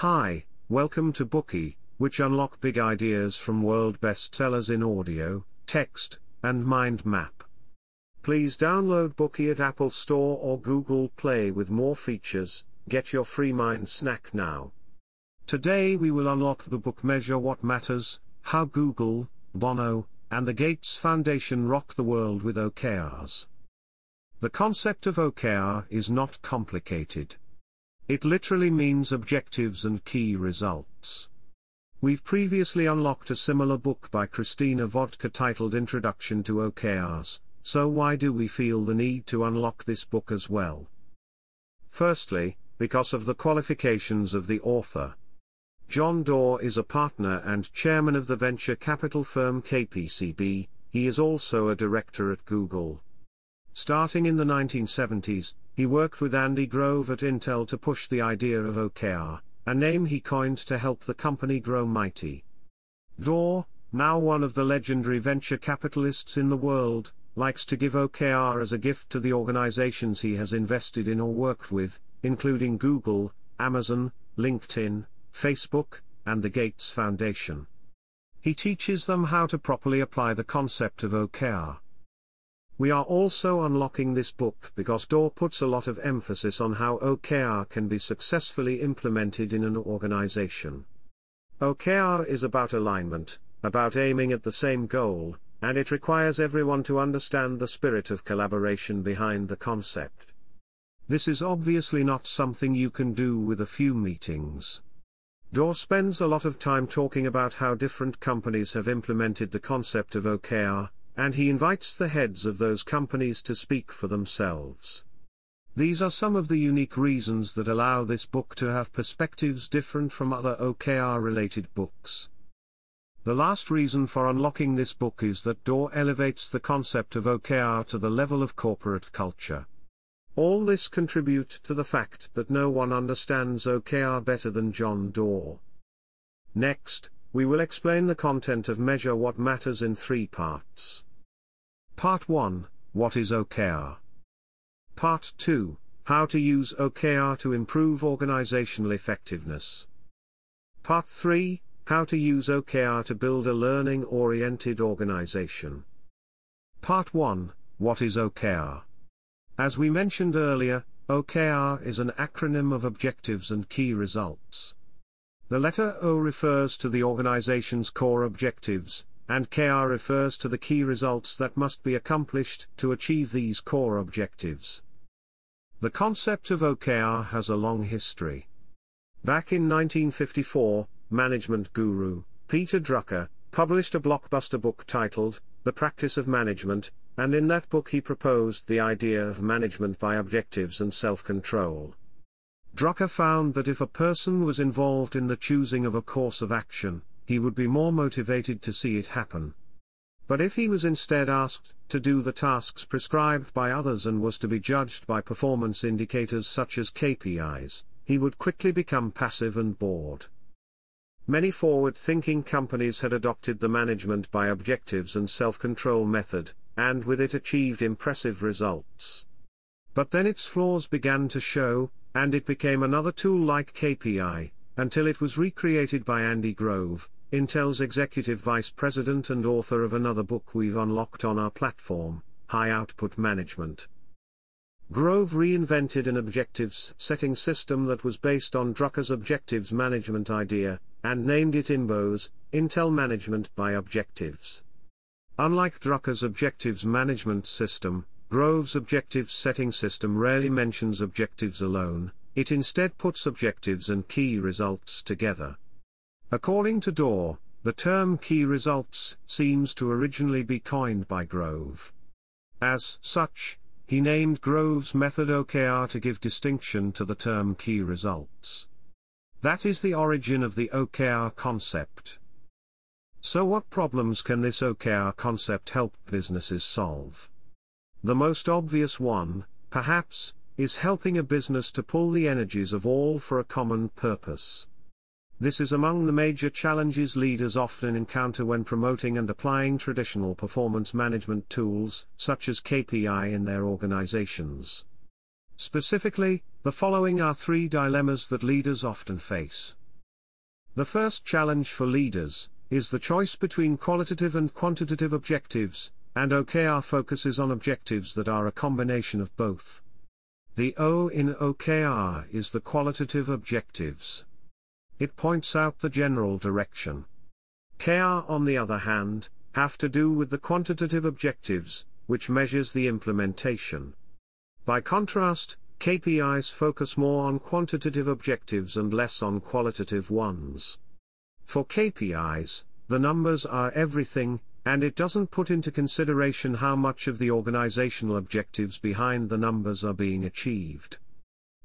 Hi, welcome to Bookey, which unlock big ideas from world bestsellers in audio, text, and mind map. Please download Bookey at Apple Store or Google Play with more features. Get your free mind snack now. Today we will unlock the book Measure What Matters, How Google, Bono, and the Gates Foundation Rock the World with OKRs. The concept of OKR is not complicated. It literally means objectives and key results. We've previously unlocked a similar book by Christina Wodtke titled Introduction to OKRs, so why do we feel the need to unlock this book as well? Firstly, because of the qualifications of the author. John Doerr is a partner and chairman of the venture capital firm KPCB, he is also a director at Google. Starting in the 1970s, he worked with Andy Grove at Intel to push the idea of OKR, a name he coined to help the company grow mighty. Doerr, now one of the legendary venture capitalists in the world, likes to give OKR as a gift to the organizations he has invested in or worked with, including Google, Amazon, LinkedIn, Facebook, and the Gates Foundation. He teaches them how to properly apply the concept of OKR. We are also unlocking this book because Doerr puts a lot of emphasis on how OKR can be successfully implemented in an organization. OKR is about alignment, about aiming at the same goal, and it requires everyone to understand the spirit of collaboration behind the concept. This is obviously not something you can do with a few meetings. Doerr spends a lot of time talking about how different companies have implemented the concept of OKR, and he invites the heads of those companies to speak for themselves. These are some of the unique reasons that allow this book to have perspectives different from other OKR related books. The last reason for unlocking this book is that Doerr elevates the concept of OKR to the level of corporate culture. All this contribute to the fact that no one understands OKR better than John Doerr. Next, we will explain the content of Measure What Matters in three parts. Part 1 What is OKR? Part 2 How to use OKR to improve organizational effectiveness. Part 3 How to use OKR to build a learning oriented organization. Part 1 What is OKR? As we mentioned earlier, OKR is an acronym of objectives and key results. The letter O refers to the organization's core objectives, and KR refers to the key results that must be accomplished to achieve these core objectives. The concept of OKR has a long history. Back in 1954, management guru, Peter Drucker, published a blockbuster book titled, The Practice of Management, and in that book he proposed the idea of management by objectives and self-control. Drucker found that if a person was involved in the choosing of a course of action, he would be more motivated to see it happen. But if he was instead asked to do the tasks prescribed by others and was to be judged by performance indicators such as KPIs, he would quickly become passive and bored. Many forward thinking companies had adopted the management by objectives and self control method, and with it achieved impressive results. But then its flaws began to show, and it became another tool like KPI, until it was recreated by Andy Grove, Intel's executive vice president and author of another book we've unlocked on our platform, High Output Management. Grove reinvented an objectives setting system that was based on Drucker's objectives management idea, and named it IMBOS, Intel Management by Objectives. Unlike Drucker's objectives management system, Grove's objectives setting system rarely mentions objectives alone, it instead puts objectives and key results together. According to Doerr, the term key results seems to originally be coined by Grove. As such, he named Grove's method OKR to give distinction to the term key results. That is the origin of the OKR concept. So what problems can this OKR concept help businesses solve? The most obvious one, perhaps, is helping a business to pull the energies of all for a common purpose. This is among the major challenges leaders often encounter when promoting and applying traditional performance management tools, such as KPI in their organizations. Specifically, the following are three dilemmas that leaders often face. The first challenge for leaders is the choice between qualitative and quantitative objectives, and OKR focuses on objectives that are a combination of both. The O in OKR is the qualitative objectives. It points out the general direction. KR on the other hand, have to do with the quantitative objectives, which measures the implementation. By contrast, KPIs focus more on quantitative objectives and less on qualitative ones. For KPIs, the numbers are everything, and it doesn't put into consideration how much of the organizational objectives behind the numbers are being achieved.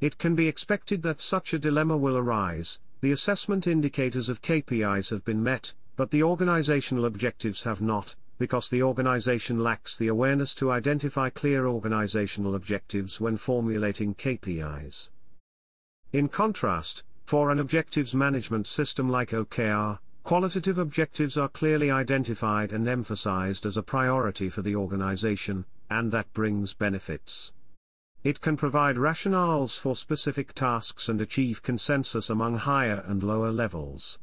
It can be expected that such a dilemma will arise, the assessment indicators of KPIs have been met, but the organizational objectives have not, because the organization lacks the awareness to identify clear organizational objectives when formulating KPIs. In contrast, for an objectives management system like OKR, qualitative objectives are clearly identified and emphasized as a priority for the organization, and that brings benefits. It can provide rationales for specific tasks and achieve consensus among higher and lower levels.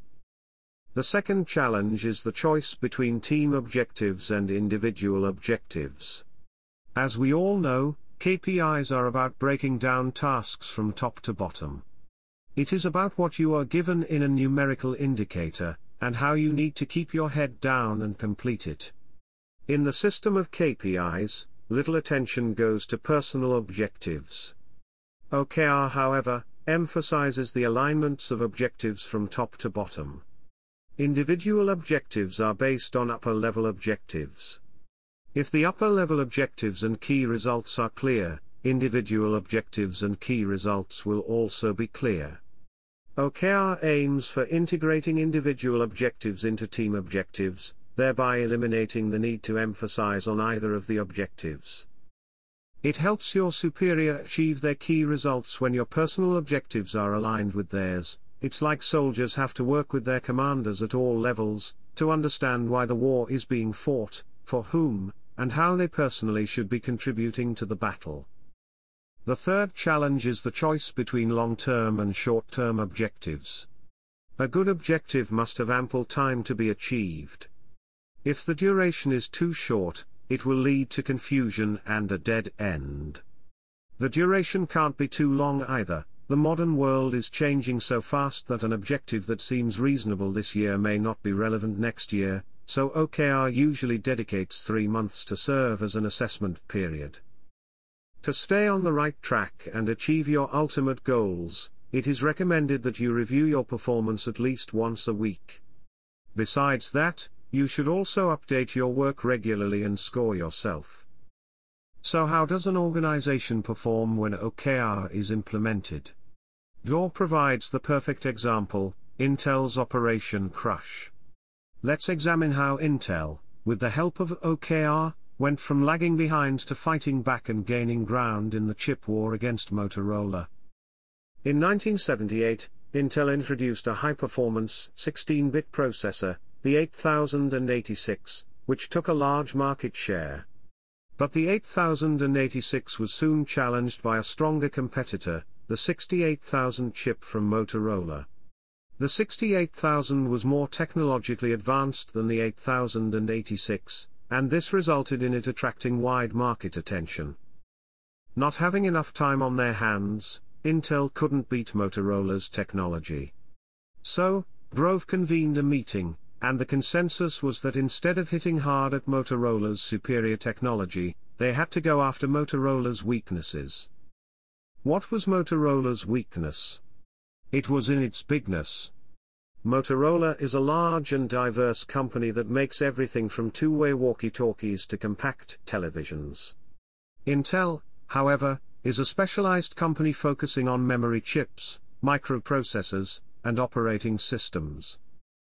The second challenge is the choice between team objectives and individual objectives. As we all know, KPIs are about breaking down tasks from top to bottom. It is about what you are given in a numerical indicator, and how you need to keep your head down and complete it. In the system of KPIs, little attention goes to personal objectives. OKR, however, emphasizes the alignments of objectives from top to bottom. Individual objectives are based on upper level objectives. If the upper level objectives and key results are clear, individual objectives and key results will also be clear. OKR aims for integrating individual objectives into team objectives, thereby eliminating the need to emphasize on either of the objectives. It helps your superior achieve their key results when your personal objectives are aligned with theirs, it's like soldiers have to work with their commanders at all levels, to understand why the war is being fought, for whom, and how they personally should be contributing to the battle. The third challenge is the choice between long-term and short-term objectives. A good objective must have ample time to be achieved. If the duration is too short, it will lead to confusion and a dead end. The duration can't be too long either, the modern world is changing so fast that an objective that seems reasonable this year may not be relevant next year, so OKR usually dedicates three months to serve as an assessment period. To stay on the right track and achieve your ultimate goals, it is recommended that you review your performance at least once a week. Besides that, you should also update your work regularly and score yourself. So how does an organization perform when OKR is implemented? Doerr provides the perfect example, Intel's Operation Crush. Let's examine how Intel, with the help of OKR, went from lagging behind to fighting back and gaining ground in the chip war against Motorola. In 1978, Intel introduced a high-performance 16-bit processor, the 8086, which took a large market share. But the 8086 was soon challenged by a stronger competitor, the 68000 chip from Motorola. The 68000 was more technologically advanced than the 8086, and this resulted in it attracting wide market attention. Not having enough time on their hands, Intel couldn't beat Motorola's technology. So, Grove convened a meeting, and the consensus was that instead of hitting hard at Motorola's superior technology, they had to go after Motorola's weaknesses. What was Motorola's weakness? It was in its bigness. Motorola is a large and diverse company that makes everything from two-way walkie-talkies to compact televisions. Intel, however, is a specialized company focusing on memory chips, microprocessors, and operating systems.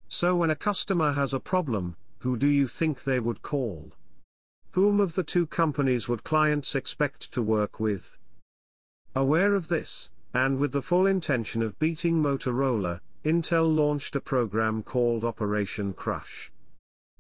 So when a customer has a problem, who do you think they would call? Whom of the two companies would clients expect to work with? Aware of this, and with the full intention of beating Motorola, Intel launched a program called Operation Crush.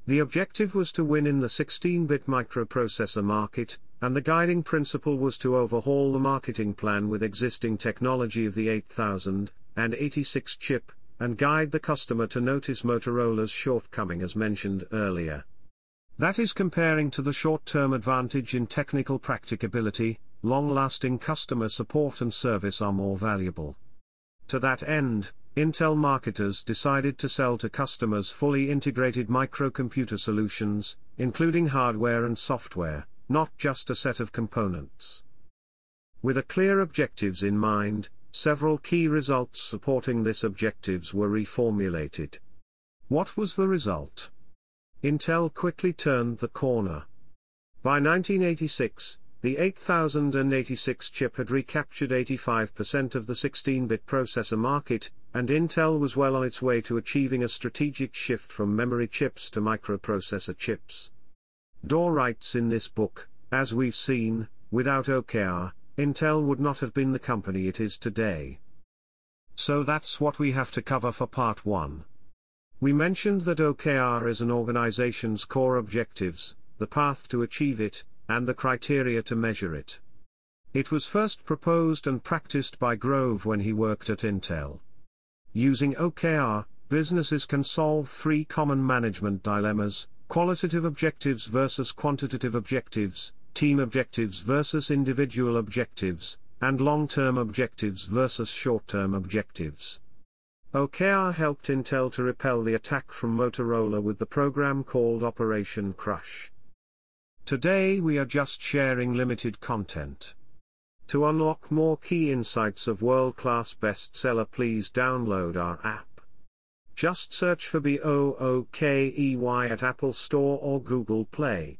The objective was to win in the 16-bit microprocessor market, and the guiding principle was to overhaul the marketing plan with existing technology of the 8000 and 86 chip, and guide the customer to notice Motorola's shortcoming as mentioned earlier. That is comparing to the short-term advantage in technical practicability, long-lasting customer support and service are more valuable. To that end, Intel marketers decided to sell to customers fully integrated microcomputer solutions, including hardware and software, not just a set of components. With a clear objectives in mind, several key results supporting this objectives were reformulated. What was the result? Intel quickly turned the corner. By 1986, the 8086 chip had recaptured 85% of the 16-bit processor market, and Intel was well on its way to achieving a strategic shift from memory chips to microprocessor chips. Doerr writes in this book, as we've seen, without OKR, Intel would not have been the company it is today. So that's what we have to cover for part 1. We mentioned that OKR is an organization's core objectives, the path to achieve it, and the criteria to measure it. It was first proposed and practiced by Grove when he worked at Intel. Using OKR, businesses can solve three common management dilemmas qualitative objectives versus quantitative objectives, team objectives versus individual objectives, and long-term objectives versus short-term objectives. OKR helped Intel to repel the attack from Motorola with the program called Operation Crush. Today we are just sharing limited content. To unlock more key insights of world-class bestseller please download our app. Just search for B-O-O-K-E-Y at Apple Store or Google Play.